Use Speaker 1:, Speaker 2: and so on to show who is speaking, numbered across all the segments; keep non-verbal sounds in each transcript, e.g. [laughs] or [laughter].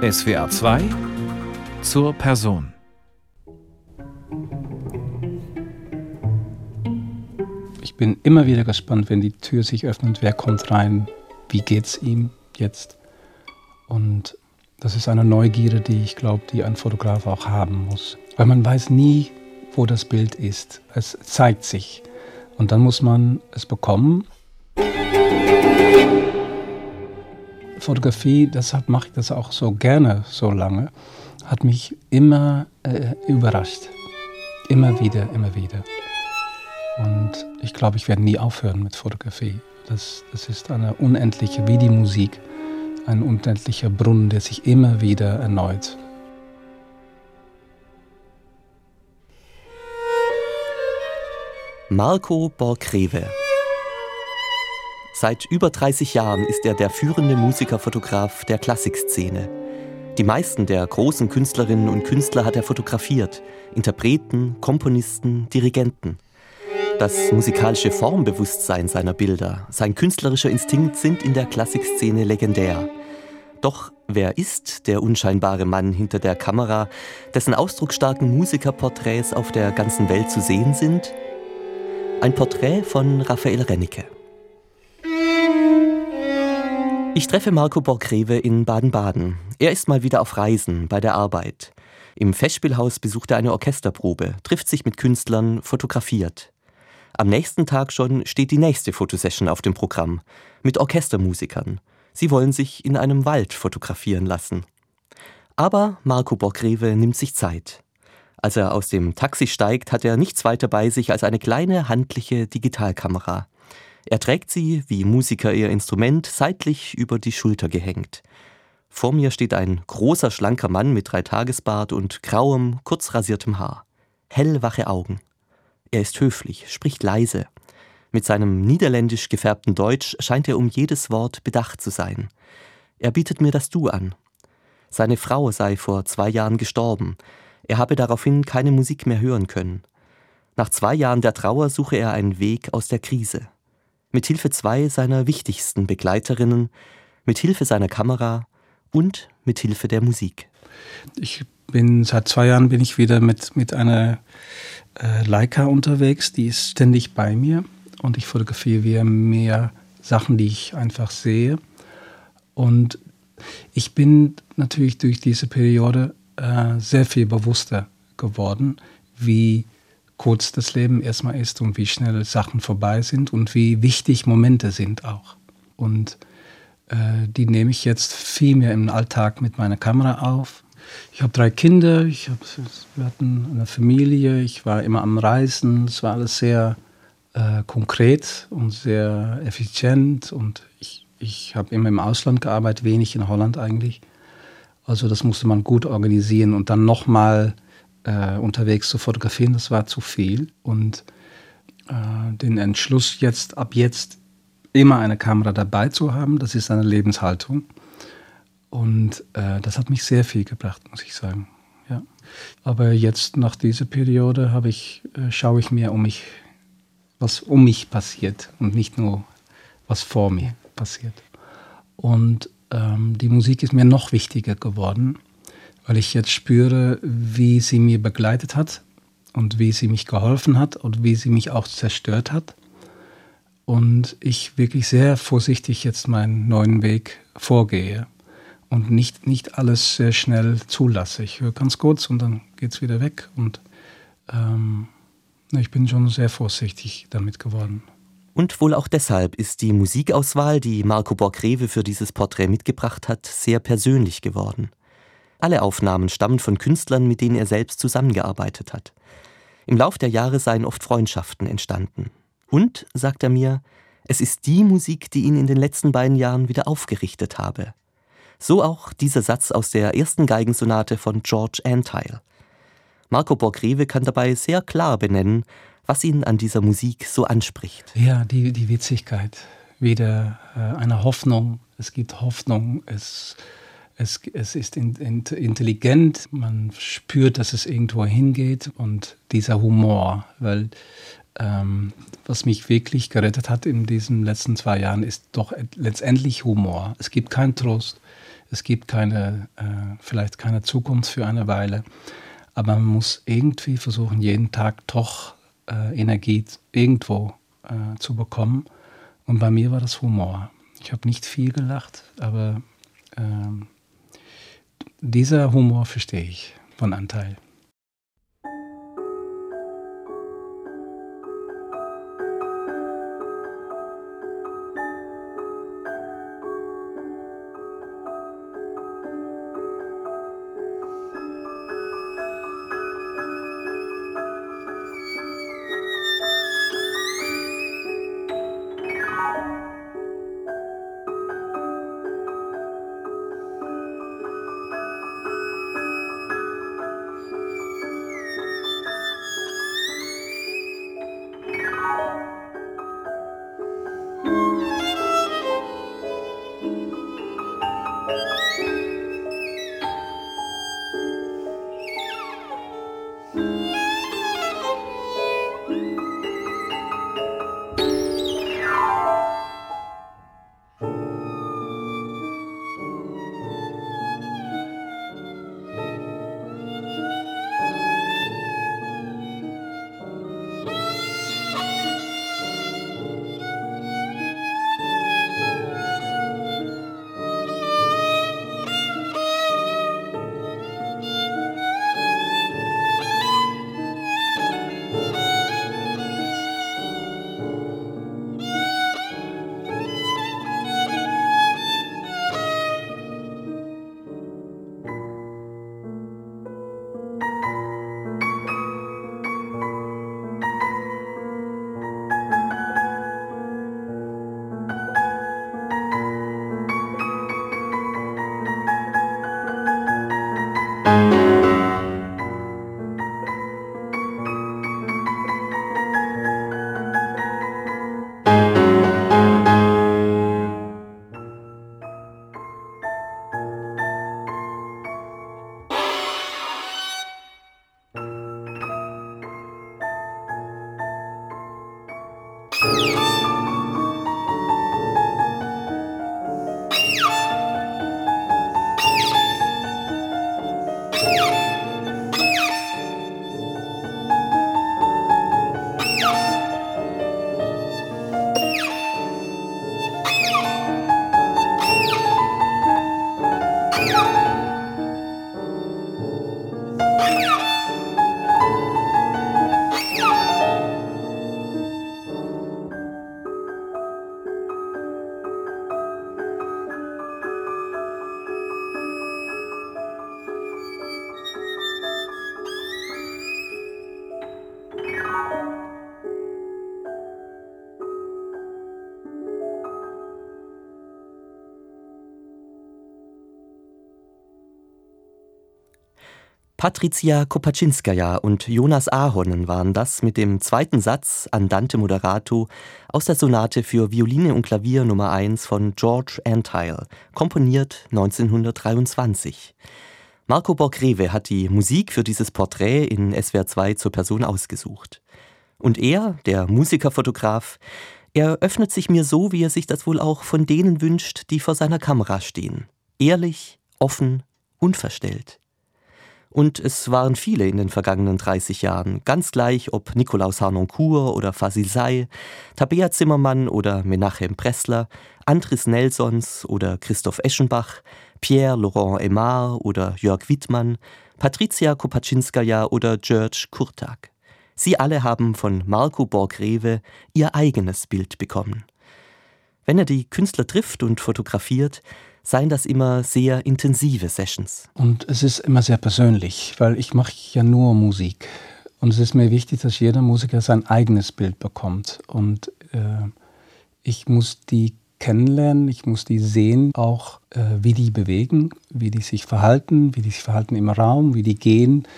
Speaker 1: SWR 2 zur Person.
Speaker 2: Ich bin immer wieder gespannt, wenn die Tür sich öffnet, wer kommt rein, wie geht's ihm jetzt. Und das ist eine Neugierde, die ich glaube, die ein Fotograf auch haben muss. Weil man weiß nie, wo das Bild ist. Es zeigt sich. Und dann muss man es bekommen. Fotografie, deshalb mache ich das auch so gerne so lange, hat mich immer äh, überrascht. Immer wieder, immer wieder. Und ich glaube, ich werde nie aufhören mit Fotografie. Das, das ist eine unendliche, wie die Musik, ein unendlicher Brunnen, der sich immer wieder erneut.
Speaker 3: Marco Borgreve. Seit über 30 Jahren ist er der führende Musikerfotograf der Klassikszene. Die meisten der großen Künstlerinnen und Künstler hat er fotografiert. Interpreten, Komponisten, Dirigenten. Das musikalische Formbewusstsein seiner Bilder, sein künstlerischer Instinkt sind in der Klassikszene legendär. Doch wer ist der unscheinbare Mann hinter der Kamera, dessen ausdrucksstarken Musikerporträts auf der ganzen Welt zu sehen sind? Ein Porträt von Raphael Rennecke. Ich treffe Marco Borgreve in Baden-Baden. Er ist mal wieder auf Reisen bei der Arbeit. Im Festspielhaus besucht er eine Orchesterprobe, trifft sich mit Künstlern, fotografiert. Am nächsten Tag schon steht die nächste Fotosession auf dem Programm mit Orchestermusikern. Sie wollen sich in einem Wald fotografieren lassen. Aber Marco Borgreve nimmt sich Zeit. Als er aus dem Taxi steigt, hat er nichts weiter bei sich als eine kleine handliche Digitalkamera. Er trägt sie, wie Musiker ihr Instrument, seitlich über die Schulter gehängt. Vor mir steht ein großer, schlanker Mann mit Dreitagesbart und grauem, kurz rasiertem Haar. Hellwache Augen. Er ist höflich, spricht leise. Mit seinem niederländisch gefärbten Deutsch scheint er um jedes Wort bedacht zu sein. Er bietet mir das Du an. Seine Frau sei vor zwei Jahren gestorben. Er habe daraufhin keine Musik mehr hören können. Nach zwei Jahren der Trauer suche er einen Weg aus der Krise. Mit Hilfe zwei seiner wichtigsten Begleiterinnen, mit Hilfe seiner Kamera und mit Hilfe der Musik.
Speaker 2: Ich bin seit zwei Jahren bin ich wieder mit, mit einer äh, Leica unterwegs, die ist ständig bei mir und ich fotografiere mehr Sachen, die ich einfach sehe. Und ich bin natürlich durch diese Periode äh, sehr viel bewusster geworden, wie kurz das Leben erstmal ist und wie schnell Sachen vorbei sind und wie wichtig Momente sind auch. Und äh, die nehme ich jetzt viel mehr im Alltag mit meiner Kamera auf ich habe drei Kinder, ich hab, wir hatten eine Familie, ich war immer am Reisen. Es war alles sehr äh, konkret und sehr effizient und ich, ich habe immer im Ausland gearbeitet, wenig in Holland eigentlich. Also das musste man gut organisieren und dann nochmal äh, unterwegs zu fotografieren, das war zu viel. Und äh, den Entschluss jetzt, ab jetzt immer eine Kamera dabei zu haben, das ist eine Lebenshaltung. Und äh, das hat mich sehr viel gebracht, muss ich sagen. Ja. Aber jetzt nach dieser Periode ich, äh, schaue ich mehr um mich, was um mich passiert und nicht nur, was vor mir passiert. Und ähm, die Musik ist mir noch wichtiger geworden, weil ich jetzt spüre, wie sie mir begleitet hat und wie sie mich geholfen hat und wie sie mich auch zerstört hat. Und ich wirklich sehr vorsichtig jetzt meinen neuen Weg vorgehe und nicht, nicht alles sehr schnell zulasse. Ich höre ganz kurz und dann geht es wieder weg. Und ähm, ich bin schon sehr vorsichtig damit geworden.
Speaker 3: Und wohl auch deshalb ist die Musikauswahl, die Marco Borgreve für dieses Porträt mitgebracht hat, sehr persönlich geworden. Alle Aufnahmen stammen von Künstlern, mit denen er selbst zusammengearbeitet hat. Im Lauf der Jahre seien oft Freundschaften entstanden. Und, sagt er mir, es ist die Musik, die ihn in den letzten beiden Jahren wieder aufgerichtet habe. So auch dieser Satz aus der ersten Geigensonate von George Antheil. Marco Borgreve kann dabei sehr klar benennen, was ihn an dieser Musik so anspricht.
Speaker 2: Ja, die, die Witzigkeit. Wieder äh, eine Hoffnung. Es gibt Hoffnung. Es, es, es ist in, in, intelligent. Man spürt, dass es irgendwo hingeht. Und dieser Humor. Weil ähm, was mich wirklich gerettet hat in diesen letzten zwei Jahren, ist doch letztendlich Humor. Es gibt keinen Trost. es gibt keine, äh, vielleicht keine Zukunft für eine Weile, aber man muss irgendwie versuchen, jeden Tag doch äh, Energie irgendwo äh, zu bekommen. Und bei mir war das Humor. Ich habe nicht viel gelacht, aber ähm, dieser Humor verstehe ich von Anteil.
Speaker 3: Patricia Kopaczynskaja und Jonas Ahonen waren das mit dem zweiten Satz Andante Moderato aus der Sonate für Violine und Klavier Nummer 1 von George Antile, komponiert 1923. Marco Borgreve hat die Musik für dieses Porträt in SWR 2 zur Person ausgesucht. Und er, der Musikerfotograf, er öffnet sich mir so, wie er sich das wohl auch von denen wünscht, die vor seiner Kamera stehen. Ehrlich, offen, unverstellt. Und es waren viele in den vergangenen 30 Jahren, ganz gleich ob Nikolaus Harnoncourt oder Fasil Say, Tabea Zimmermann oder Menachem Pressler, Andris Nelsons oder Christoph Eschenbach, Pierre Laurent Aymar oder Jörg Wittmann, Patricia Kopaczynskaja oder George Kurtak. Sie alle haben von Marco Borgrewe ihr eigenes Bild bekommen. Wenn er die Künstler trifft und fotografiert, seien das immer sehr intensive Sessions.
Speaker 2: Und es ist immer sehr persönlich, weil ich mache ja nur Musik. Und es ist mir wichtig, dass jeder Musiker sein eigenes Bild bekommt. Und äh, ich muss die kennenlernen, ich muss die sehen, auch äh, wie die bewegen, wie die sich verhalten, wie die sich verhalten im Raum, wie die gehen.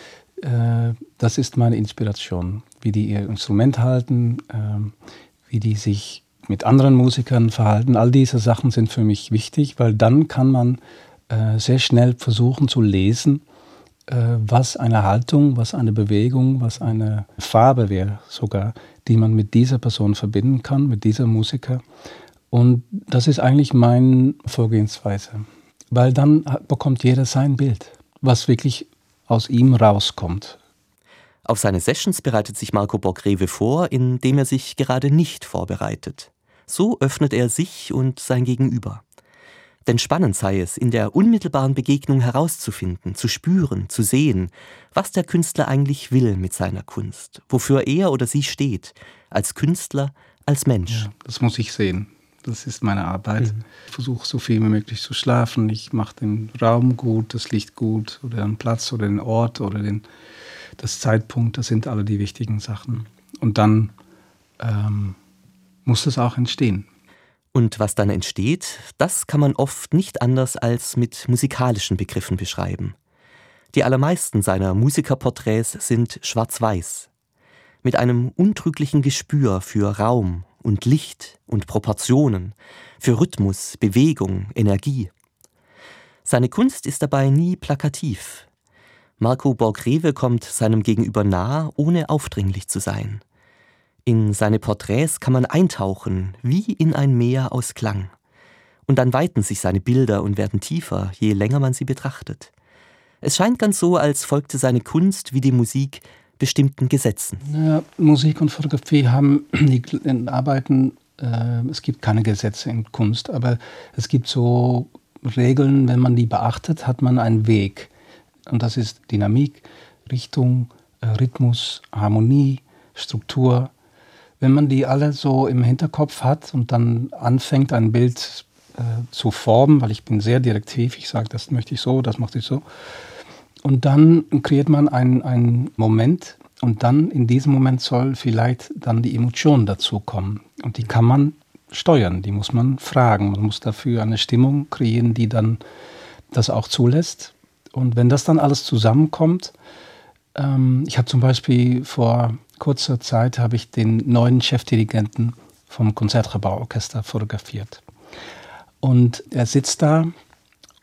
Speaker 2: Äh, das ist meine Inspiration, wie die ihr Instrument halten, äh, wie die sich mit anderen Musikern verhalten. All diese Sachen sind für mich wichtig, weil dann kann man äh, sehr schnell versuchen zu lesen, äh, was eine Haltung, was eine Bewegung, was eine Farbe wäre sogar, die man mit dieser Person verbinden kann, mit dieser Musiker. Und das ist eigentlich meine Vorgehensweise. weil dann bekommt jeder sein Bild, was wirklich aus ihm rauskommt.
Speaker 3: Auf seine Sessions bereitet sich Marco Borgreve vor, indem er sich gerade nicht vorbereitet. So öffnet er sich und sein Gegenüber. Denn spannend sei es, in der unmittelbaren Begegnung herauszufinden, zu spüren, zu sehen, was der Künstler eigentlich will mit seiner Kunst, wofür er oder sie steht, als Künstler, als Mensch. Ja,
Speaker 2: das muss ich sehen. Das ist meine Arbeit. Mhm. Ich versuche so viel wie möglich zu schlafen. Ich mache den Raum gut, das Licht gut oder den Platz oder den Ort oder den, das Zeitpunkt. Das sind alle die wichtigen Sachen. Und dann ähm, muss das auch entstehen.
Speaker 3: Und was dann entsteht, das kann man oft nicht anders als mit musikalischen Begriffen beschreiben. Die allermeisten seiner Musikerporträts sind schwarz-weiß, mit einem untrüglichen Gespür für Raum und Licht und Proportionen, für Rhythmus, Bewegung, Energie. Seine Kunst ist dabei nie plakativ. Marco Borgreve kommt seinem Gegenüber nah, ohne aufdringlich zu sein. In seine Porträts kann man eintauchen, wie in ein Meer aus Klang. Und dann weiten sich seine Bilder und werden tiefer, je länger man sie betrachtet. Es scheint ganz so, als folgte seine Kunst wie die Musik bestimmten Gesetzen.
Speaker 2: Ja, Musik und Fotografie haben [clears throat] die Arbeiten, äh, es gibt keine Gesetze in Kunst, aber es gibt so Regeln, wenn man die beachtet, hat man einen Weg. Und das ist Dynamik, Richtung, äh, Rhythmus, Harmonie, Struktur, wenn man die alle so im Hinterkopf hat und dann anfängt, ein Bild äh, zu formen, weil ich bin sehr direktiv, ich sage, das möchte ich so, das möchte ich so. Und dann kreiert man einen Moment und dann in diesem Moment soll vielleicht dann die Emotion dazu kommen. Und die kann man steuern, die muss man fragen. Man muss dafür eine Stimmung kreieren, die dann das auch zulässt. Und wenn das dann alles zusammenkommt, ähm, ich habe zum Beispiel vor kurzer Zeit habe ich den neuen Chefdirigenten vom Konzertgebauorchester fotografiert. Und er sitzt da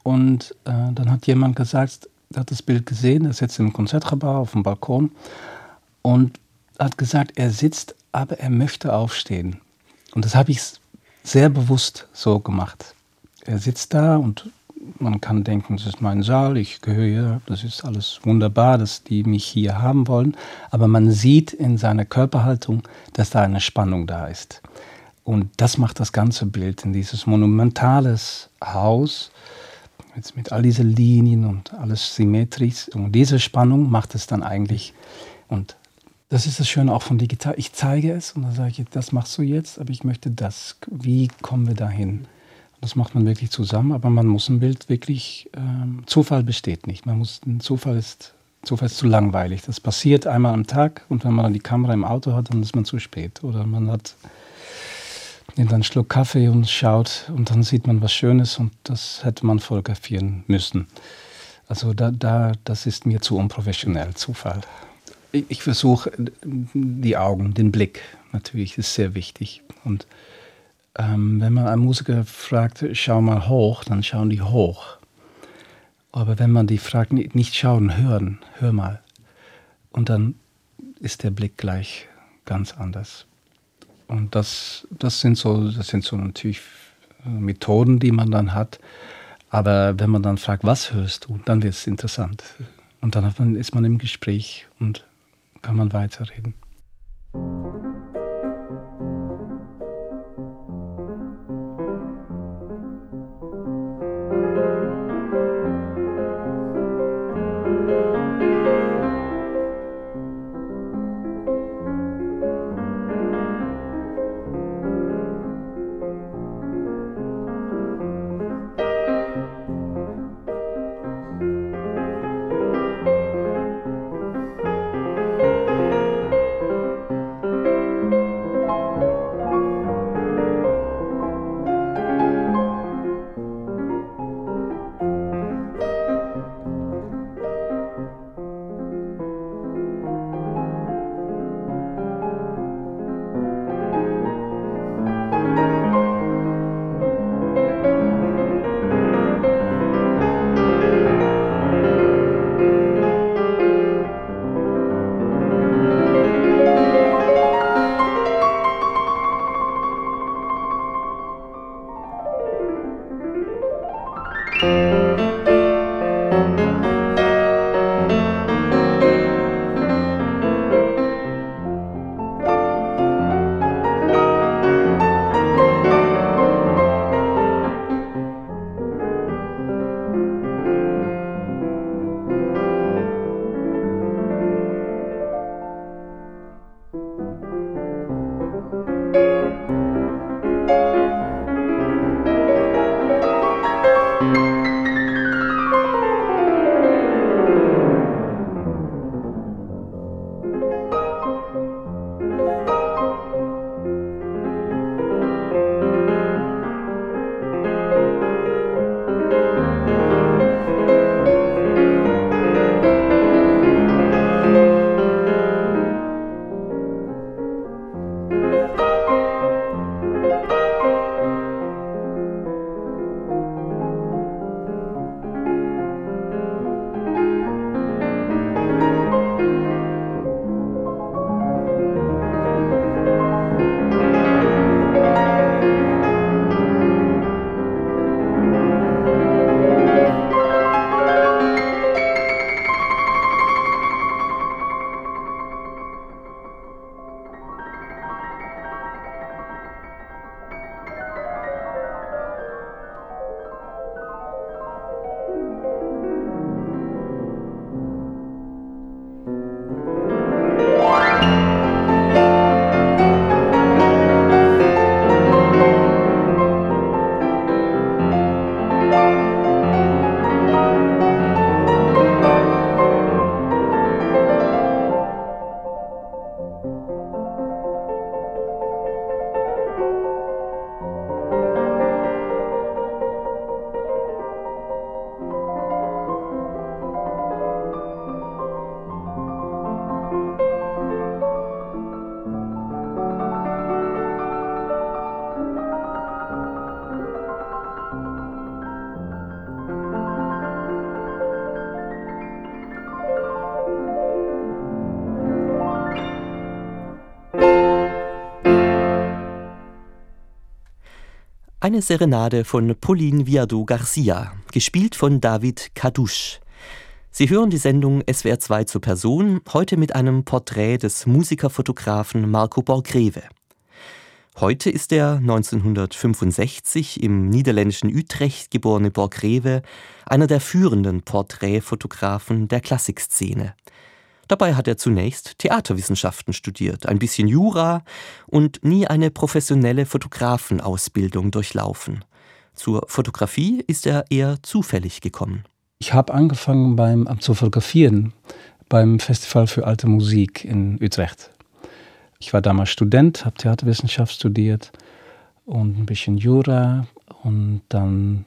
Speaker 2: und äh, dann hat jemand gesagt, er hat das Bild gesehen, er sitzt im Konzertgebau auf dem Balkon und hat gesagt, er sitzt, aber er möchte aufstehen. Und das habe ich sehr bewusst so gemacht. Er sitzt da und man kann denken, das ist mein Saal, ich gehöre hier, das ist alles wunderbar, dass die mich hier haben wollen. Aber man sieht in seiner Körperhaltung, dass da eine Spannung da ist. Und das macht das ganze Bild in dieses monumentales Haus jetzt mit all diesen Linien und alles symmetrisch. Und diese Spannung macht es dann eigentlich. Und das ist das Schöne auch von digital. Ich zeige es und dann sage ich, das machst du jetzt, aber ich möchte das. Wie kommen wir dahin? Das macht man wirklich zusammen, aber man muss ein Bild wirklich, ähm, Zufall besteht nicht. Man muss, ein Zufall ist, Zufall ist zu langweilig. Das passiert einmal am Tag und wenn man dann die Kamera im Auto hat, dann ist man zu spät. Oder man hat nimmt einen Schluck Kaffee und schaut und dann sieht man was Schönes und das hätte man fotografieren müssen. Also da, da, das ist mir zu unprofessionell, Zufall. Ich, ich versuche die Augen, den Blick natürlich, ist sehr wichtig. Und ähm, wenn man einen Musiker fragt, schau mal hoch, dann schauen die hoch. Aber wenn man die fragt, nicht schauen, hören, hör mal. Und dann ist der Blick gleich ganz anders. Und das, das, sind, so, das sind so natürlich äh, Methoden, die man dann hat. Aber wenn man dann fragt, was hörst du, dann wird es interessant. Und dann ist man im Gespräch und kann man weiterreden.
Speaker 3: Eine Serenade von Pauline Viardot Garcia, gespielt von David Kadouche. Sie hören die Sendung SWR 2 zur Person, heute mit einem Porträt des Musikerfotografen Marco Borgreve. Heute ist der 1965 im niederländischen Utrecht geborene Borgreve einer der führenden Porträtfotografen der Klassikszene. Dabei hat er zunächst Theaterwissenschaften studiert, ein bisschen Jura und nie eine professionelle Fotografenausbildung durchlaufen. Zur Fotografie ist er eher zufällig gekommen.
Speaker 2: Ich habe angefangen beim zu fotografieren beim Festival für alte Musik in Utrecht. Ich war damals Student, habe Theaterwissenschaft studiert und ein bisschen Jura und dann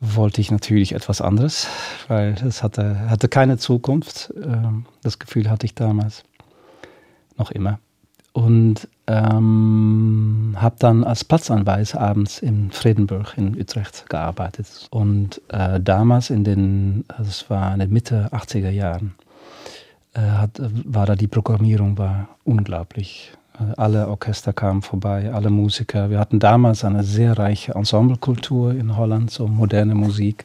Speaker 2: wollte ich natürlich etwas anderes, weil es hatte, hatte keine Zukunft. Ähm, das Gefühl hatte ich damals noch immer. Und ähm, habe dann als Platzanweiser abends in Fredenburg in Utrecht gearbeitet. Und äh, damals in den, also es war in der Mitte 80er Jahren, äh, hat, war da die Programmierung war unglaublich. Alle Orchester kamen vorbei, alle Musiker. Wir hatten damals eine sehr reiche Ensemblekultur in Holland, so moderne Musik.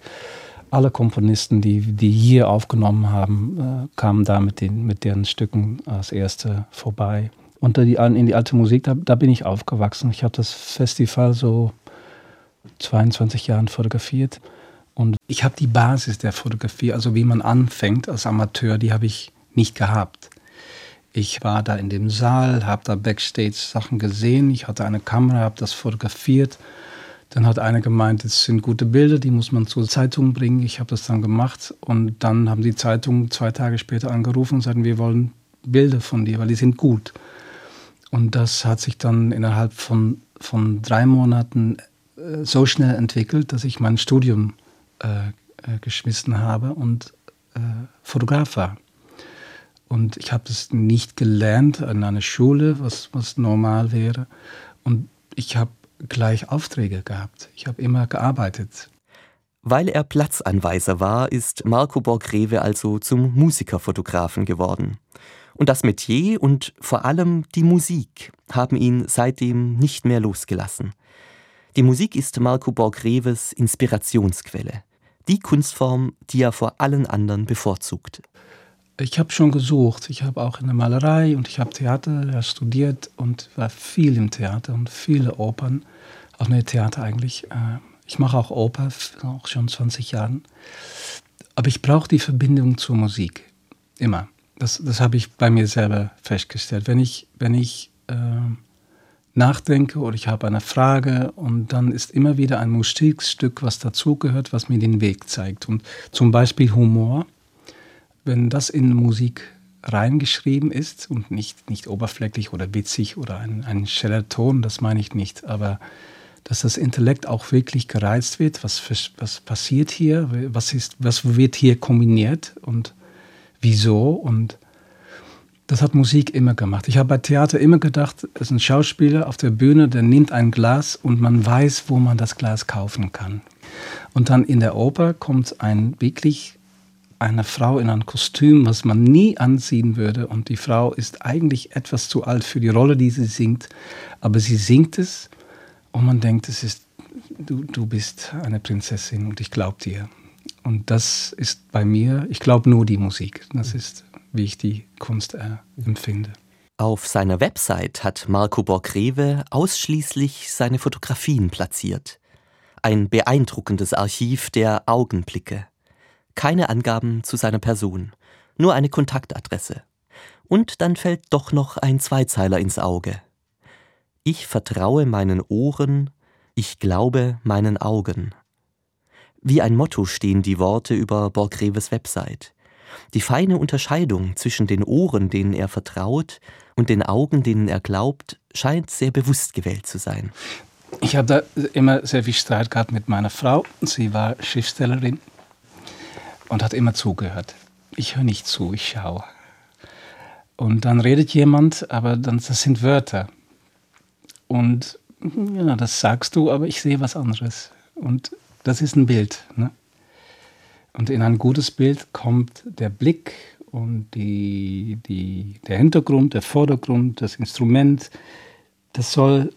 Speaker 2: Alle Komponisten, die, die hier aufgenommen haben, äh, kamen da mit, den, mit deren Stücken als Erste vorbei und die, in die alte Musik, da, da bin ich aufgewachsen. Ich habe das Festival so 22 Jahren fotografiert. Und ich habe die Basis der Fotografie, also wie man anfängt als Amateur, die habe ich nicht gehabt. Ich war da in dem Saal, habe da Backstage Sachen gesehen, ich hatte eine Kamera, habe das fotografiert. Dann hat einer gemeint, es sind gute Bilder, die muss man zur Zeitung bringen. Ich habe das dann gemacht und dann haben die Zeitungen zwei Tage später angerufen und sagten, wir wollen Bilder von dir, weil die sind gut. Und das hat sich dann innerhalb von, von drei Monaten äh, so schnell entwickelt, dass ich mein Studium äh, äh, geschmissen habe und äh, Fotograf war. Und ich habe das nicht gelernt an einer Schule, was, was normal wäre. Und ich habe gleich Aufträge gehabt. Ich habe immer gearbeitet.
Speaker 3: Weil er Platzanweiser war, ist Marco Borgreve also zum Musikerfotografen geworden. Und das Metier und vor allem die Musik haben ihn seitdem nicht mehr losgelassen. Die Musik ist Marco Borgreves Inspirationsquelle, die Kunstform, die er vor allen anderen bevorzugt.
Speaker 2: Ich habe schon gesucht. Ich habe auch in der Malerei und ich habe Theater studiert und war viel im Theater und viele Opern. Auch ne Theater eigentlich. Äh, ich mache auch Oper, auch schon 20 Jahren. Aber ich brauche die Verbindung zur Musik. Immer. Das, das habe ich bei mir selber festgestellt. Wenn ich, wenn ich äh, nachdenke oder ich habe eine Frage und dann ist immer wieder ein Musikstück, was dazugehört, was mir den Weg zeigt. Und zum Beispiel Humor, wenn das in Musik reingeschrieben ist und nicht, nicht oberflächlich oder witzig oder ein, ein scheller Ton, das meine ich nicht, aber dass das Intellekt auch wirklich gereizt wird, was, was passiert hier, was, ist, was wird hier kombiniert und wieso und das hat Musik immer gemacht. Ich habe bei Theater immer gedacht, es ist ein Schauspieler auf der Bühne, der nimmt ein Glas und man weiß, wo man das Glas kaufen kann. Und dann in der Oper kommt ein wirklich eine Frau in einem Kostüm, was man nie anziehen würde. Und die Frau ist eigentlich etwas zu alt für die Rolle, die sie singt. Aber sie singt es und man denkt, es ist, du, du bist eine Prinzessin und ich glaube dir. Und das ist bei mir, ich glaube nur die Musik. Das ist, wie ich die Kunst äh, empfinde.
Speaker 3: Auf seiner Website hat Marco Borgreve ausschließlich seine Fotografien platziert. Ein beeindruckendes Archiv der Augenblicke. Keine Angaben zu seiner Person, nur eine Kontaktadresse. Und dann fällt doch noch ein Zweizeiler ins Auge. Ich vertraue meinen Ohren, ich glaube meinen Augen. Wie ein Motto stehen die Worte über Borgreves Website. Die feine Unterscheidung zwischen den Ohren, denen er vertraut, und den Augen, denen er glaubt, scheint sehr bewusst gewählt zu sein.
Speaker 2: Ich habe da immer sehr viel Streit gehabt mit meiner Frau. Sie war Schriftstellerin und hat immer zugehört. Ich höre nicht zu, ich schaue. Und dann redet jemand, aber dann, das sind Wörter. Und ja, das sagst du, aber ich sehe was anderes. Und das ist ein Bild. Ne? Und in ein gutes Bild kommt der Blick und die, die, der Hintergrund, der Vordergrund, das Instrument. Das soll,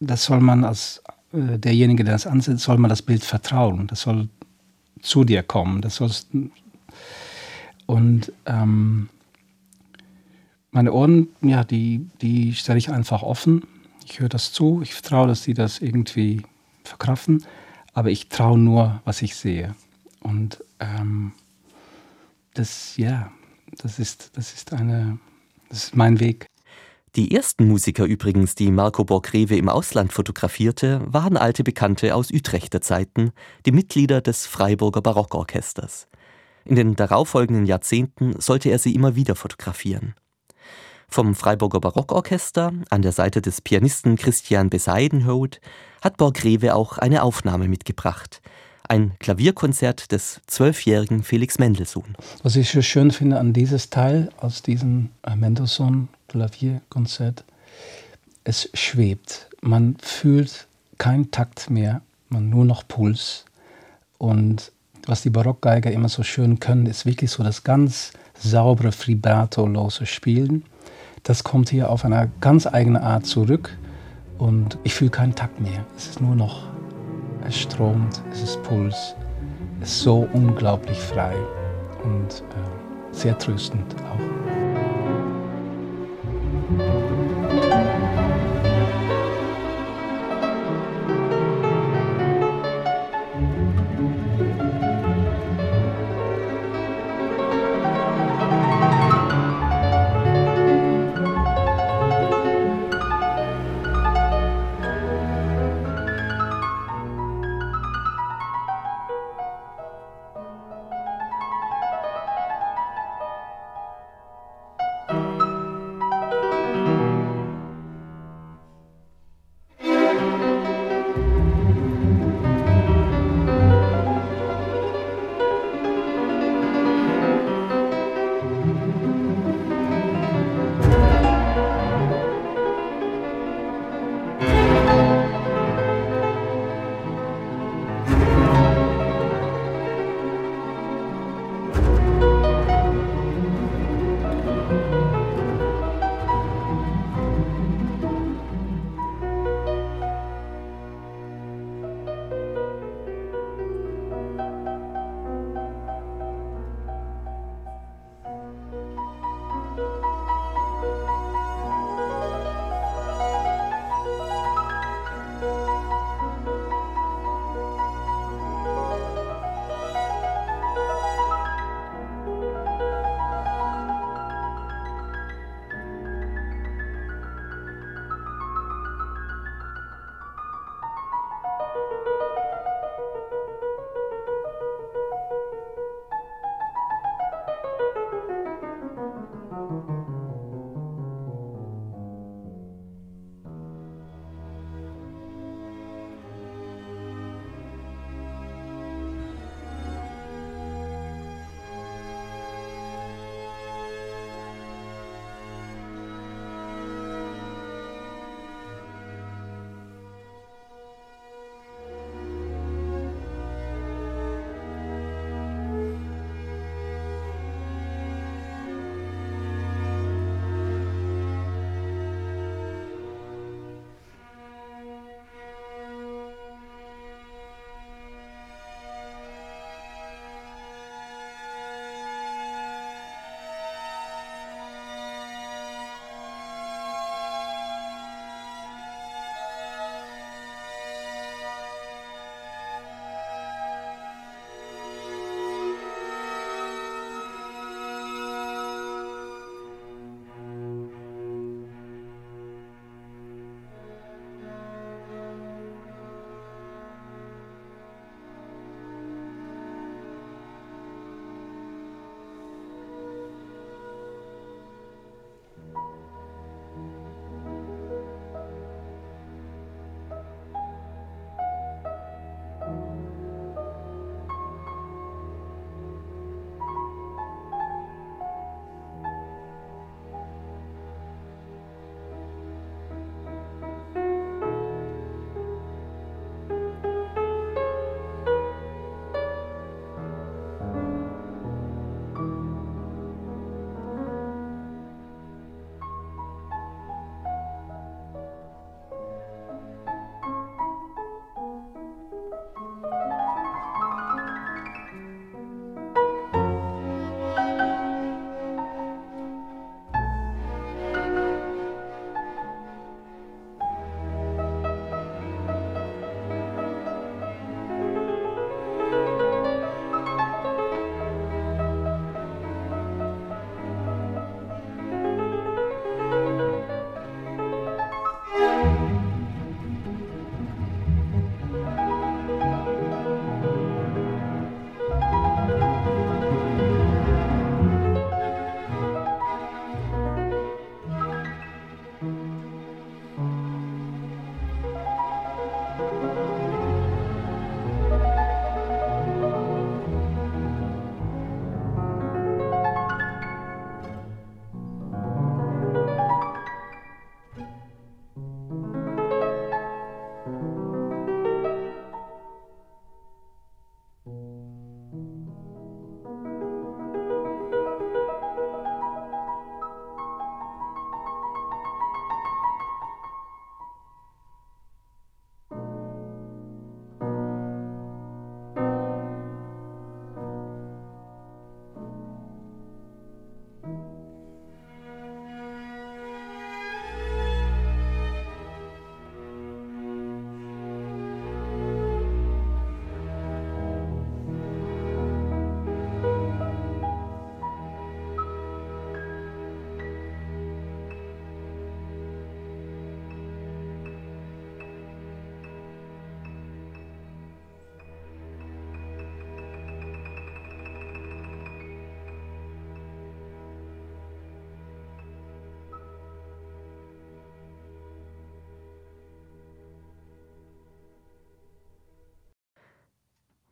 Speaker 2: das soll man als äh, derjenige, der das ansetzt, soll man das Bild vertrauen. Das soll zu dir kommen. Das soll und ähm, meine Ohren, ja, die, die stelle ich einfach offen. Ich höre das zu. Ich vertraue, dass sie das irgendwie verkraften. Aber ich traue nur, was ich sehe. Und ähm, das, ja, das ist, das ist eine, das ist mein Weg.
Speaker 3: Die ersten Musiker übrigens, die Marco Borgreve im Ausland fotografierte, waren alte Bekannte aus Utrechter Zeiten, die Mitglieder des Freiburger Barockorchesters. In den darauffolgenden Jahrzehnten sollte er sie immer wieder fotografieren. Vom Freiburger Barockorchester an der Seite des Pianisten Christian Beseidenhout hat Borgreve auch eine Aufnahme mitgebracht. Ein Klavierkonzert des zwölfjährigen Felix Mendelssohn.
Speaker 2: Was ich so schön finde an dieses Teil aus diesem äh, Mendelssohn Klavierkonzert. Es schwebt. Man fühlt keinen Takt mehr, man nur noch Puls. Und was die Barockgeiger immer so schön können, ist wirklich so das ganz saubere, vibrato-lose Spielen. Das kommt hier auf eine ganz eigene Art zurück und ich fühle keinen Takt mehr. Es ist nur noch, es stromt, es ist Puls. Es ist so unglaublich frei und äh, sehr tröstend auch. Thank you.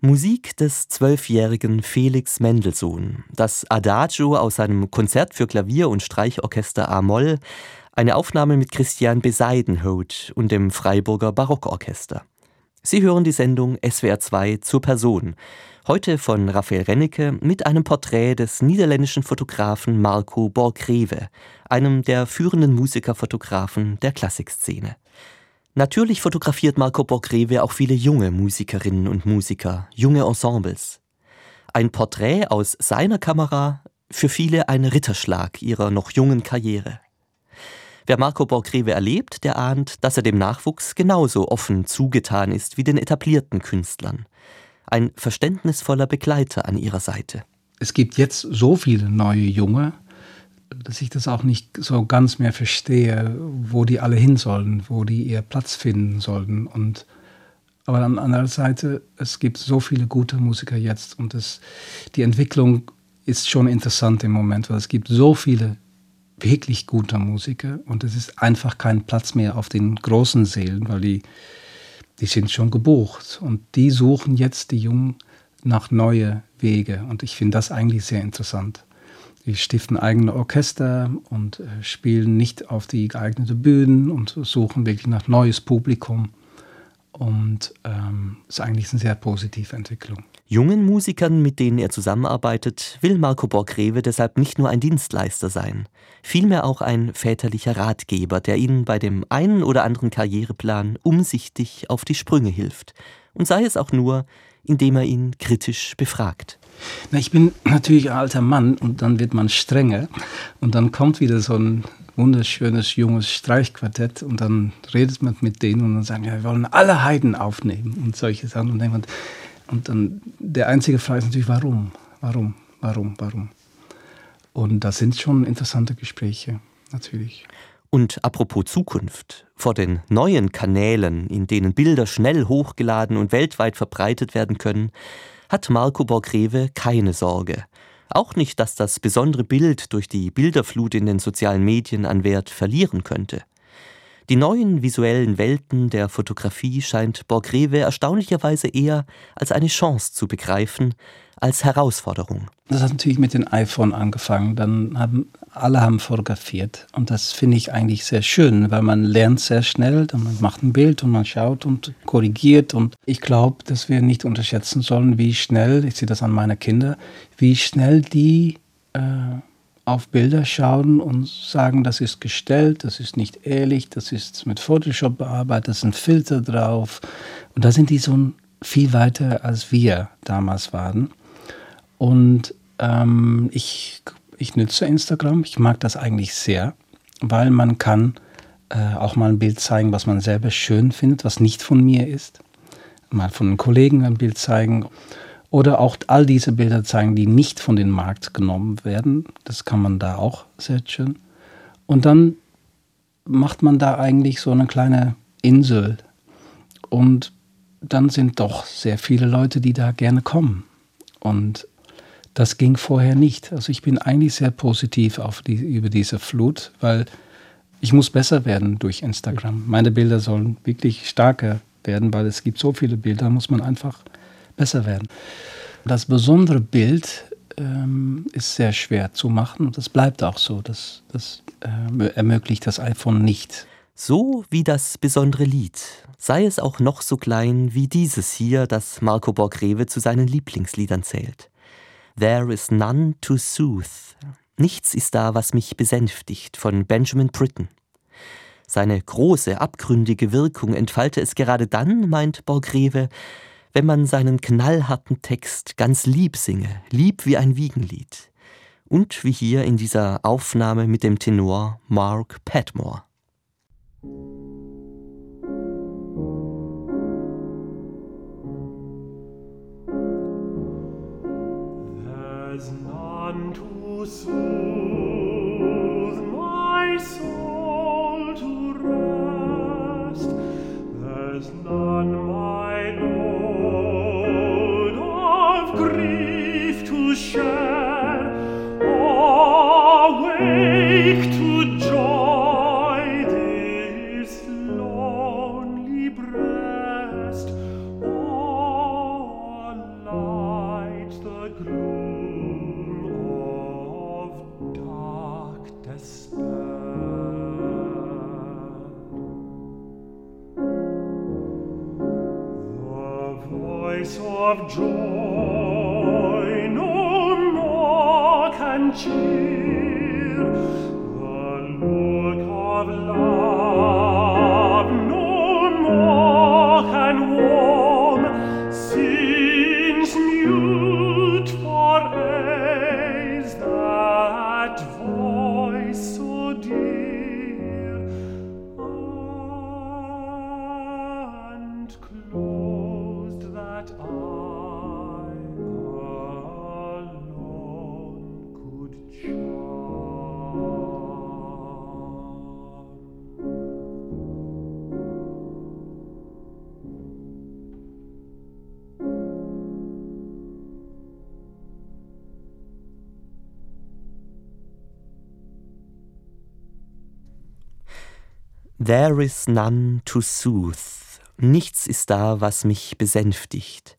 Speaker 3: Musik des zwölfjährigen Felix Mendelssohn, das Adagio aus seinem Konzert für Klavier und Streichorchester A-Moll, eine Aufnahme mit Christian Beseidenhout und dem Freiburger Barockorchester. Sie hören die Sendung SWR 2 zur Person, heute von Raphael Rennecke mit einem Porträt des niederländischen Fotografen Marco Borgreve, einem der führenden Musikerfotografen der Klassikszene. Natürlich fotografiert Marco Borgreve auch viele junge Musikerinnen und Musiker, junge Ensembles. Ein Porträt aus seiner Kamera, für viele ein Ritterschlag ihrer noch jungen Karriere. Wer Marco Borgreve erlebt, der ahnt, dass er dem Nachwuchs genauso offen zugetan ist wie den etablierten Künstlern. Ein verständnisvoller Begleiter an ihrer Seite.
Speaker 2: Es gibt jetzt so viele neue Junge, dass ich das auch nicht so ganz mehr verstehe, wo die alle hin sollen, wo die ihr Platz finden sollten. Und, aber an anderer Seite, es gibt so viele gute Musiker jetzt und es, die Entwicklung ist schon interessant im Moment, weil es gibt so viele wirklich gute Musiker und es ist einfach kein Platz mehr auf den großen Seelen, weil die, die sind schon gebucht und die suchen jetzt die Jungen nach neue Wege und ich finde das eigentlich sehr interessant. Die stiften eigene Orchester und äh, spielen nicht auf die geeigneten Bühnen und suchen wirklich nach neues Publikum. Und ähm, ist eigentlich eine sehr positive Entwicklung.
Speaker 3: Jungen Musikern, mit denen er zusammenarbeitet, will Marco Borgreve deshalb nicht nur ein Dienstleister sein, vielmehr auch ein väterlicher Ratgeber, der ihnen bei dem einen oder anderen Karriereplan umsichtig auf die Sprünge hilft. Und sei es auch nur, indem er ihn kritisch befragt.
Speaker 2: Na, ich bin natürlich ein alter Mann und dann wird man strenger und dann kommt wieder so ein wunderschönes junges Streichquartett und dann redet man mit denen und dann sagen, ja, wir wollen alle Heiden aufnehmen und solche Sachen. Und, und dann der einzige Frage ist natürlich, warum? Warum? Warum? Warum? Und das sind schon interessante Gespräche, natürlich.
Speaker 3: Und apropos Zukunft, vor den neuen Kanälen, in denen Bilder schnell hochgeladen und weltweit verbreitet werden können, hat Marco Borgreve keine Sorge. Auch nicht, dass das besondere Bild durch die Bilderflut in den sozialen Medien an Wert verlieren könnte. Die neuen visuellen Welten der Fotografie scheint Borgreve erstaunlicherweise eher als eine Chance zu begreifen, als Herausforderung.
Speaker 2: Das hat natürlich mit dem iPhone angefangen. Dann haben alle haben fotografiert und das finde ich eigentlich sehr schön, weil man lernt sehr schnell. Man macht ein Bild und man schaut und korrigiert und ich glaube, dass wir nicht unterschätzen sollen, wie schnell ich sehe das an meinen Kindern, wie schnell die äh, auf Bilder schauen und sagen, das ist gestellt, das ist nicht ehrlich, das ist mit Photoshop bearbeitet, da sind Filter drauf. Und da sind die so viel weiter, als wir damals waren. Und ähm, ich, ich nütze Instagram, ich mag das eigentlich sehr, weil man kann äh, auch mal ein Bild zeigen, was man selber schön findet, was nicht von mir ist. Mal von einem Kollegen ein Bild zeigen oder auch all diese Bilder zeigen, die nicht von den Markt genommen werden. Das kann man da auch sehr schön. Und dann macht man da eigentlich so eine kleine Insel. Und dann sind doch sehr viele Leute, die da gerne kommen. Und das ging vorher nicht. Also ich bin eigentlich sehr positiv auf die, über diese Flut, weil ich muss besser werden durch Instagram. Meine Bilder sollen wirklich stärker werden, weil es gibt so viele Bilder, muss man einfach besser werden. Das besondere Bild ähm, ist sehr schwer zu machen und das bleibt auch so. Das, das äh, ermöglicht das iPhone nicht.
Speaker 3: So wie das besondere Lied, sei es auch noch so klein wie dieses hier, das Marco Borgreve zu seinen Lieblingsliedern zählt. There is none to soothe. Nichts ist da, was mich besänftigt, von Benjamin Britten. Seine große, abgründige Wirkung entfalte es gerade dann, meint Borgreve, wenn man seinen knallharten Text ganz lieb singe, lieb wie ein Wiegenlied. Und wie hier in dieser Aufnahme mit dem Tenor Mark Padmore. day. There is none to soothe. Nichts ist da, was mich besänftigt.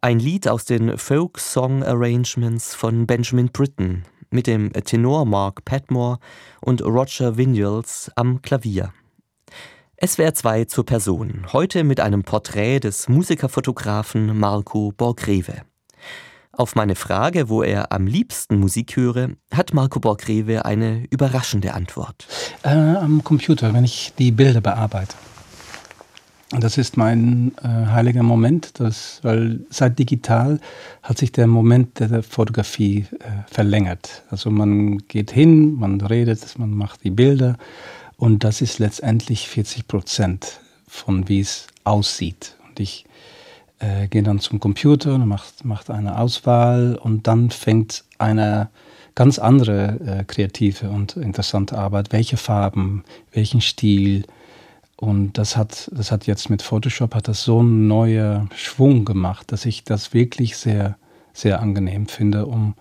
Speaker 3: Ein Lied aus den Folk Song Arrangements von Benjamin Britten mit dem Tenor Mark Padmore und Roger Vinyals am Klavier. SWR 2 zur Person. Heute mit einem Porträt des Musikerfotografen Marco Borgreve. Auf meine Frage, wo er am liebsten Musik höre, hat Marco Borgreve eine überraschende Antwort.
Speaker 2: Äh, am Computer, wenn ich die Bilder bearbeite. Das ist mein äh, heiliger Moment, das, weil seit digital hat sich der Moment der Fotografie äh, verlängert. Also man geht hin, man redet, man macht die Bilder und das ist letztendlich 40 Prozent von wie es aussieht. Und ich äh, gehe dann zum Computer und macht, macht eine Auswahl und dann fängt eine ganz andere äh, kreative und interessante Arbeit. Welche Farben, welchen Stil. Und das hat, das hat jetzt mit Photoshop hat das so einen neuen Schwung gemacht, dass ich das wirklich sehr, sehr angenehm finde, um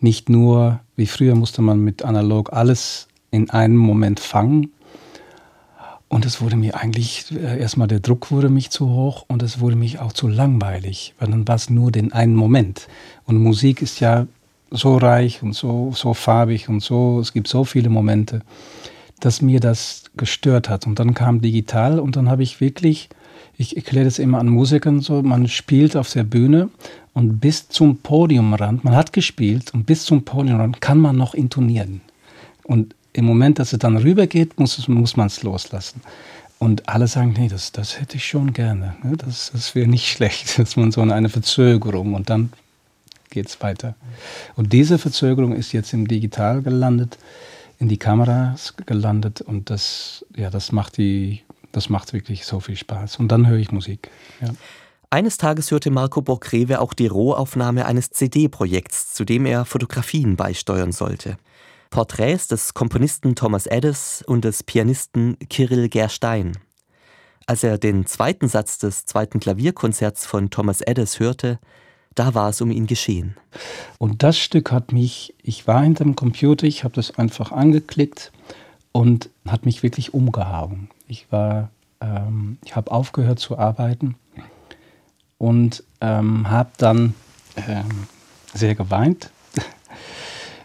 Speaker 2: nicht nur, wie früher musste man mit analog alles in einem Moment fangen, und es wurde mir eigentlich, äh, erstmal der Druck wurde mich zu hoch und es wurde mich auch zu langweilig, weil dann war es nur den einen Moment. Und Musik ist ja so reich und so, so farbig und so, es gibt so viele Momente, dass mir das gestört hat. Und dann kam digital und dann habe ich wirklich, ich erkläre das immer an Musikern so, man spielt auf der Bühne und bis zum Podiumrand, man hat gespielt und bis zum Podiumrand kann man noch intonieren. Und im Moment, dass es dann rübergeht, muss, muss man es loslassen. Und alle sagen, nee, das, das hätte ich schon gerne. Ne? Das, das wäre nicht [laughs] schlecht, dass man so eine Verzögerung und dann geht es weiter. Und diese Verzögerung ist jetzt im Digital gelandet, in die Kameras gelandet und das, ja, das macht die, das macht wirklich so viel Spaß. Und dann höre ich Musik. Ja.
Speaker 3: Eines Tages hörte Marco Borgreve auch die Rohaufnahme eines CD-Projekts, zu dem er Fotografien beisteuern sollte. Porträts des Komponisten Thomas Eddes und des Pianisten Kirill Gerstein. Als er den zweiten Satz des zweiten Klavierkonzerts von Thomas Eddes hörte, da war es um ihn geschehen.
Speaker 2: Und das Stück hat mich, ich war hinter dem Computer, ich habe das einfach angeklickt und hat mich wirklich umgehauen. Ich war, ähm, ich habe aufgehört zu arbeiten und ähm, habe dann ähm, sehr geweint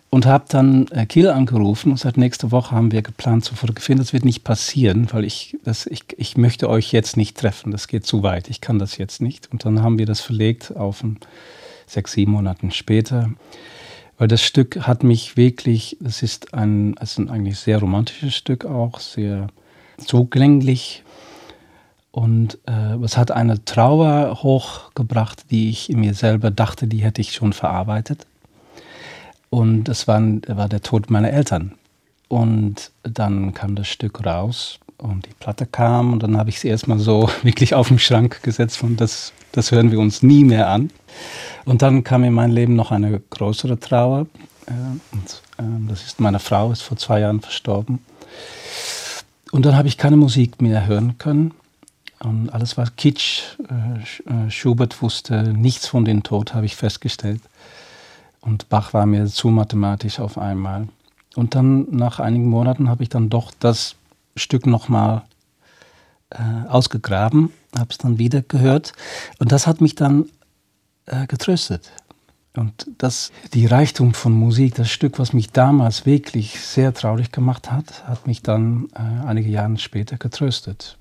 Speaker 2: und habe dann äh, Kiel angerufen und seit nächste Woche haben wir geplant zu fotografieren. Das wird nicht passieren, weil ich, das, ich, ich möchte euch jetzt nicht treffen. Das geht zu weit. Ich kann das jetzt nicht. Und dann haben wir das verlegt auf sechs, sieben Monaten später. Weil das Stück hat mich wirklich, es ist ein, es ist ein eigentlich sehr romantisches Stück auch, sehr zugänglich. Und äh, es hat eine Trauer hochgebracht, die ich in mir selber dachte, die hätte ich schon verarbeitet. Und das war, war der Tod meiner Eltern. Und dann kam das Stück raus und die Platte kam und dann habe ich sie erstmal so [laughs] wirklich auf den Schrank gesetzt und das, das hören wir uns nie mehr an. Und dann kam in mein Leben noch eine größere Trauer. Äh, und, äh, das ist meine Frau, ist vor zwei Jahren verstorben. Und dann habe ich keine Musik mehr hören können. Und alles war Kitsch. Äh, Schubert wusste nichts von dem Tod, habe ich festgestellt. Und Bach war mir zu mathematisch auf einmal. Und dann nach einigen Monaten habe ich dann doch das Stück nochmal äh, ausgegraben, habe es dann wieder gehört. Und das hat mich dann äh, getröstet. Und das, die Reichtum von Musik, das Stück, was mich damals wirklich sehr traurig gemacht hat, hat mich dann äh, einige Jahre später getröstet.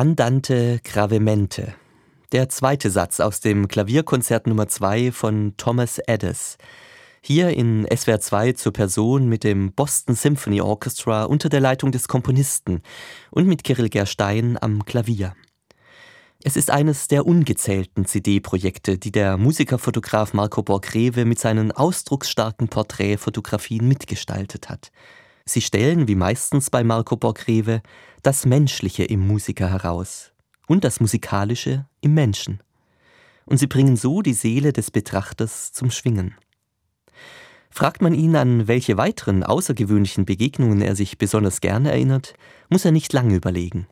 Speaker 3: Andante gravemente. Der zweite Satz aus dem Klavierkonzert Nummer 2 von Thomas Eddes. Hier in SWR 2 zur Person mit dem Boston Symphony Orchestra unter der Leitung des Komponisten und mit Kirill Gerstein am Klavier. Es ist eines der ungezählten CD-Projekte, die der Musikerfotograf Marco Borgrewe mit seinen ausdrucksstarken Porträtfotografien mitgestaltet hat. Sie stellen, wie meistens bei Marco Borgrewe, das Menschliche im Musiker heraus und das Musikalische im Menschen. Und sie bringen so die Seele des Betrachters zum Schwingen. Fragt man ihn, an welche weiteren außergewöhnlichen Begegnungen er sich besonders gerne erinnert, muss er nicht lange überlegen.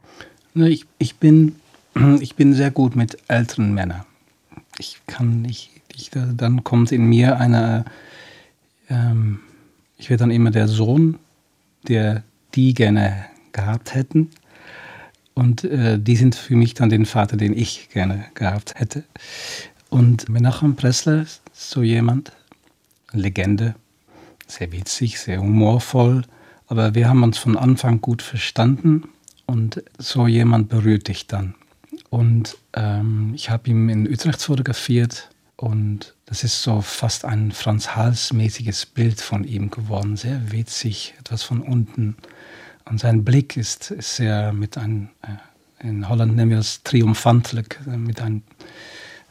Speaker 2: Ich, ich, bin, [clears throat] ich bin sehr gut mit älteren Männern. Ich kann nicht, ich, dann kommt in mir eine, ähm, ich werde dann immer der Sohn, der die gerne gehabt hätten. Und äh, die sind für mich dann den Vater, den ich gerne gehabt hätte. Und Menachem Pressler so jemand, Legende. Sehr witzig, sehr humorvoll. Aber wir haben uns von Anfang gut verstanden und so jemand berührt dich dann. Und ähm, ich habe ihn in Utrecht fotografiert und das ist so fast ein Franz Hals-mäßiges Bild von ihm geworden. Sehr witzig, etwas von unten. Und sein Blick ist, ist sehr mit einem, äh, in Holland nennen wir es triumphantlich, mit einem,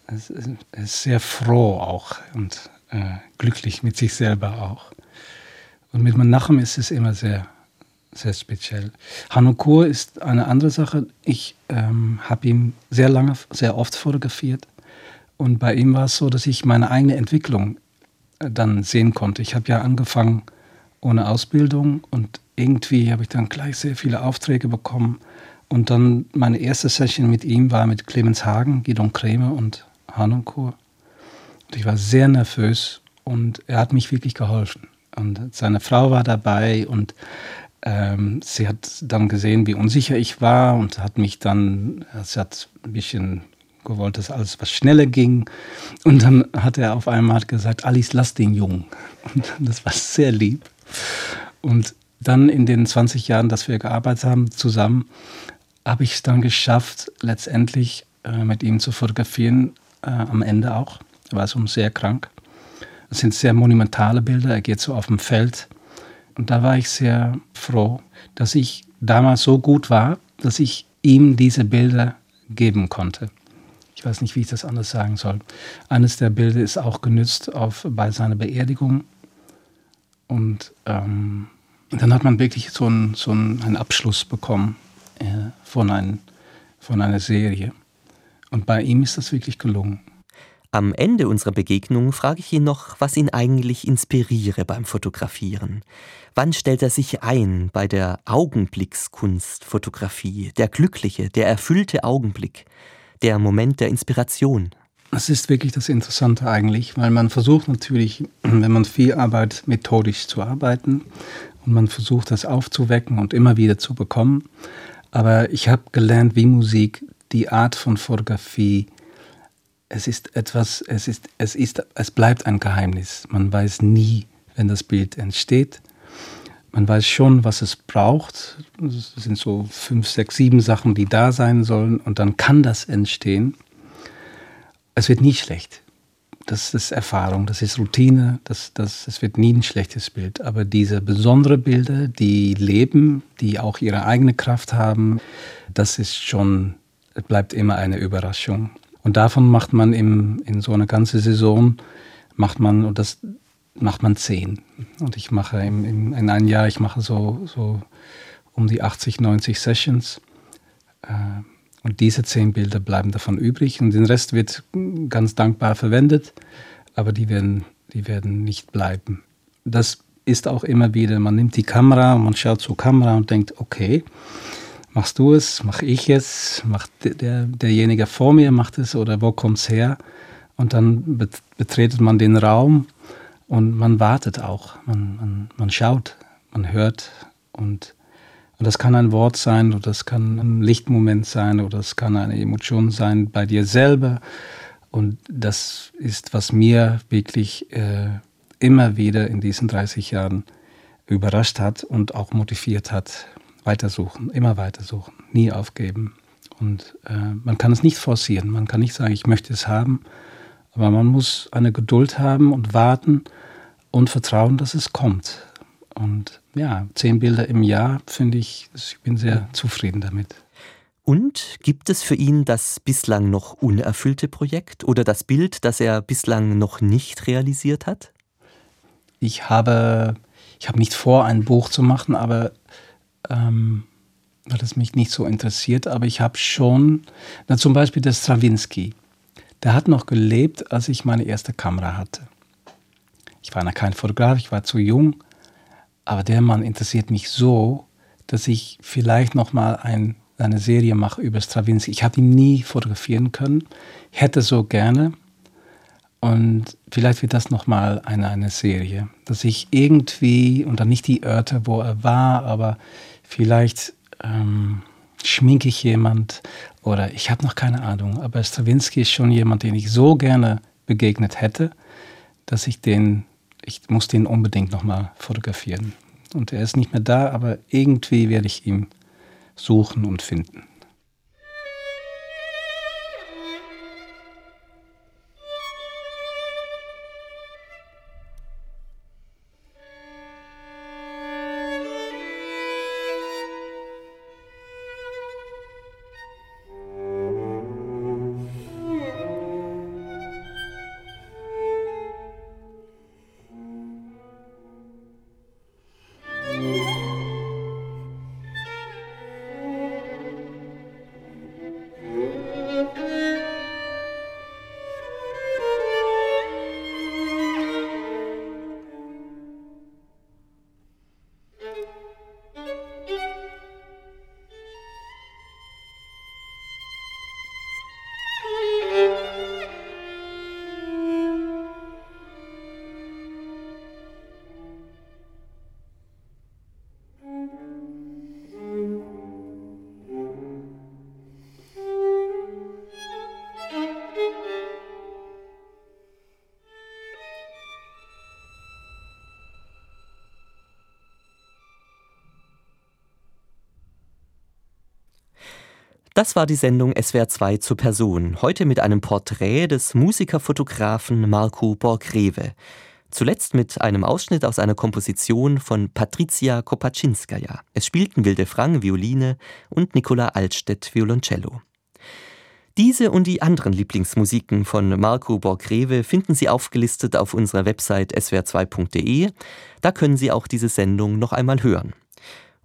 Speaker 2: äh, sehr froh auch und äh, glücklich mit sich selber auch. Und mit Menachem ist es immer sehr, sehr speziell. Hanukkor ist eine andere Sache. Ich ähm, habe ihn sehr lange, sehr oft fotografiert. Und bei ihm war es so, dass ich meine eigene Entwicklung äh, dann sehen konnte. Ich habe ja angefangen ohne Ausbildung und irgendwie habe ich dann gleich sehr viele Aufträge bekommen. Und dann meine erste Session mit ihm war mit Clemens Hagen, Gidon Krämer und Hanonkur. Ich war sehr nervös und er hat mich wirklich geholfen. Und seine Frau war dabei und ähm, sie hat dann gesehen, wie unsicher ich war und hat mich dann, sie hat ein bisschen gewollt, dass alles was schneller ging. Und dann hat er auf einmal gesagt, Alice, lass den Jungen. Und das war sehr lieb. Und dann in den 20 Jahren, dass wir gearbeitet haben zusammen, habe ich es dann geschafft, letztendlich äh, mit ihm zu fotografieren, äh, am Ende auch. Er war so sehr krank. Das sind sehr monumentale Bilder. Er geht so auf dem Feld. Und da war ich sehr froh, dass ich damals so gut war, dass ich ihm diese Bilder geben konnte. Ich weiß nicht, wie ich das anders sagen soll. Eines der Bilder ist auch genützt auf, bei seiner Beerdigung. Und ähm, dann hat man wirklich so, ein, so ein, einen Abschluss bekommen äh, von, ein, von einer Serie. Und bei ihm ist das wirklich gelungen.
Speaker 3: Am Ende unserer Begegnung frage ich ihn noch, was ihn eigentlich inspiriere beim Fotografieren. Wann stellt er sich ein bei der Augenblickskunstfotografie, der glückliche, der erfüllte Augenblick, der Moment der Inspiration?
Speaker 2: Das ist wirklich das Interessante eigentlich, weil man versucht natürlich, wenn man viel arbeitet, methodisch zu arbeiten und man versucht, das aufzuwecken und immer wieder zu bekommen. Aber ich habe gelernt, wie Musik die Art von Fotografie es ist etwas, es ist, es ist, es bleibt ein Geheimnis. Man weiß nie, wenn das Bild entsteht. Man weiß schon, was es braucht. Es sind so fünf, sechs, sieben Sachen, die da sein sollen. Und dann kann das entstehen. Es wird nie schlecht. Das ist Erfahrung, das ist Routine, das, das, es wird nie ein schlechtes Bild. Aber diese besonderen Bilder, die leben, die auch ihre eigene Kraft haben, das ist schon, bleibt immer eine Überraschung. Und davon macht man im, in so einer ganzen Saison, macht man, und das macht man zehn. Und ich mache im, im, in einem Jahr, ich mache so, so um die 80, 90 Sessions. Äh, und diese zehn Bilder bleiben davon übrig. Und den Rest wird ganz dankbar verwendet, aber die werden, die werden nicht bleiben. Das ist auch immer wieder, man nimmt die Kamera, man schaut zur Kamera und denkt, okay, machst du es, mache ich es, macht der, derjenige vor mir macht es oder wo kommt es her? Und dann betretet man den Raum und man wartet auch, man, man, man schaut, man hört und, und das kann ein Wort sein oder das kann ein Lichtmoment sein oder das kann eine Emotion sein bei dir selber. Und das ist, was mir wirklich äh, immer wieder in diesen 30 Jahren überrascht hat und auch motiviert hat, weitersuchen, immer weitersuchen, nie aufgeben Und äh, man kann es nicht forcieren. Man kann nicht sagen, ich möchte es haben. Aber man muss eine Geduld haben und warten und vertrauen, dass es kommt. Und ja, zehn Bilder im Jahr finde ich, ich bin sehr zufrieden damit.
Speaker 3: Und gibt es für ihn das bislang noch unerfüllte Projekt oder das Bild, das er bislang noch nicht realisiert hat?
Speaker 2: Ich habe, ich habe nicht vor, ein Buch zu machen, aber ähm, weil es mich nicht so interessiert, aber ich habe schon, na, zum Beispiel der Stravinsky, der hat noch gelebt, als ich meine erste Kamera hatte. Ich war noch kein Fotograf, ich war zu jung, aber der Mann interessiert mich so, dass ich vielleicht noch mal ein, eine Serie mache über Stravinsky. Ich habe ihn nie fotografieren können, hätte so gerne und vielleicht wird das noch mal eine, eine Serie, dass ich irgendwie und dann nicht die Orte, wo er war, aber vielleicht ähm, schminke ich jemand oder ich habe noch keine Ahnung. Aber Stravinsky ist schon jemand, den ich so gerne begegnet hätte, dass ich den, ich muss den unbedingt nochmal fotografieren. Und er ist nicht mehr da, aber irgendwie werde ich ihn suchen und finden.
Speaker 3: Das war die Sendung SWR 2 zur Person. Heute mit einem Porträt des Musikerfotografen Marco Borgrewe. Zuletzt mit einem Ausschnitt aus einer Komposition von Patricia Kopaczynskaja. Es spielten Wilde Frang Violine und Nicola Altstedt Violoncello. Diese und die anderen Lieblingsmusiken von Marco Borgrewe finden Sie aufgelistet auf unserer Website swr2.de. Da können Sie auch diese Sendung noch einmal hören.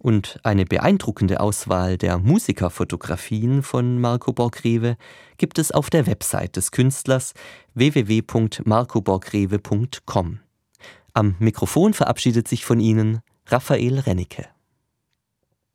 Speaker 3: Und eine beeindruckende Auswahl der Musikerfotografien von Marco Borgrewe gibt es auf der Website des Künstlers www.marcoborgrewe.com. Am Mikrofon verabschiedet sich von Ihnen Raphael Rennecke.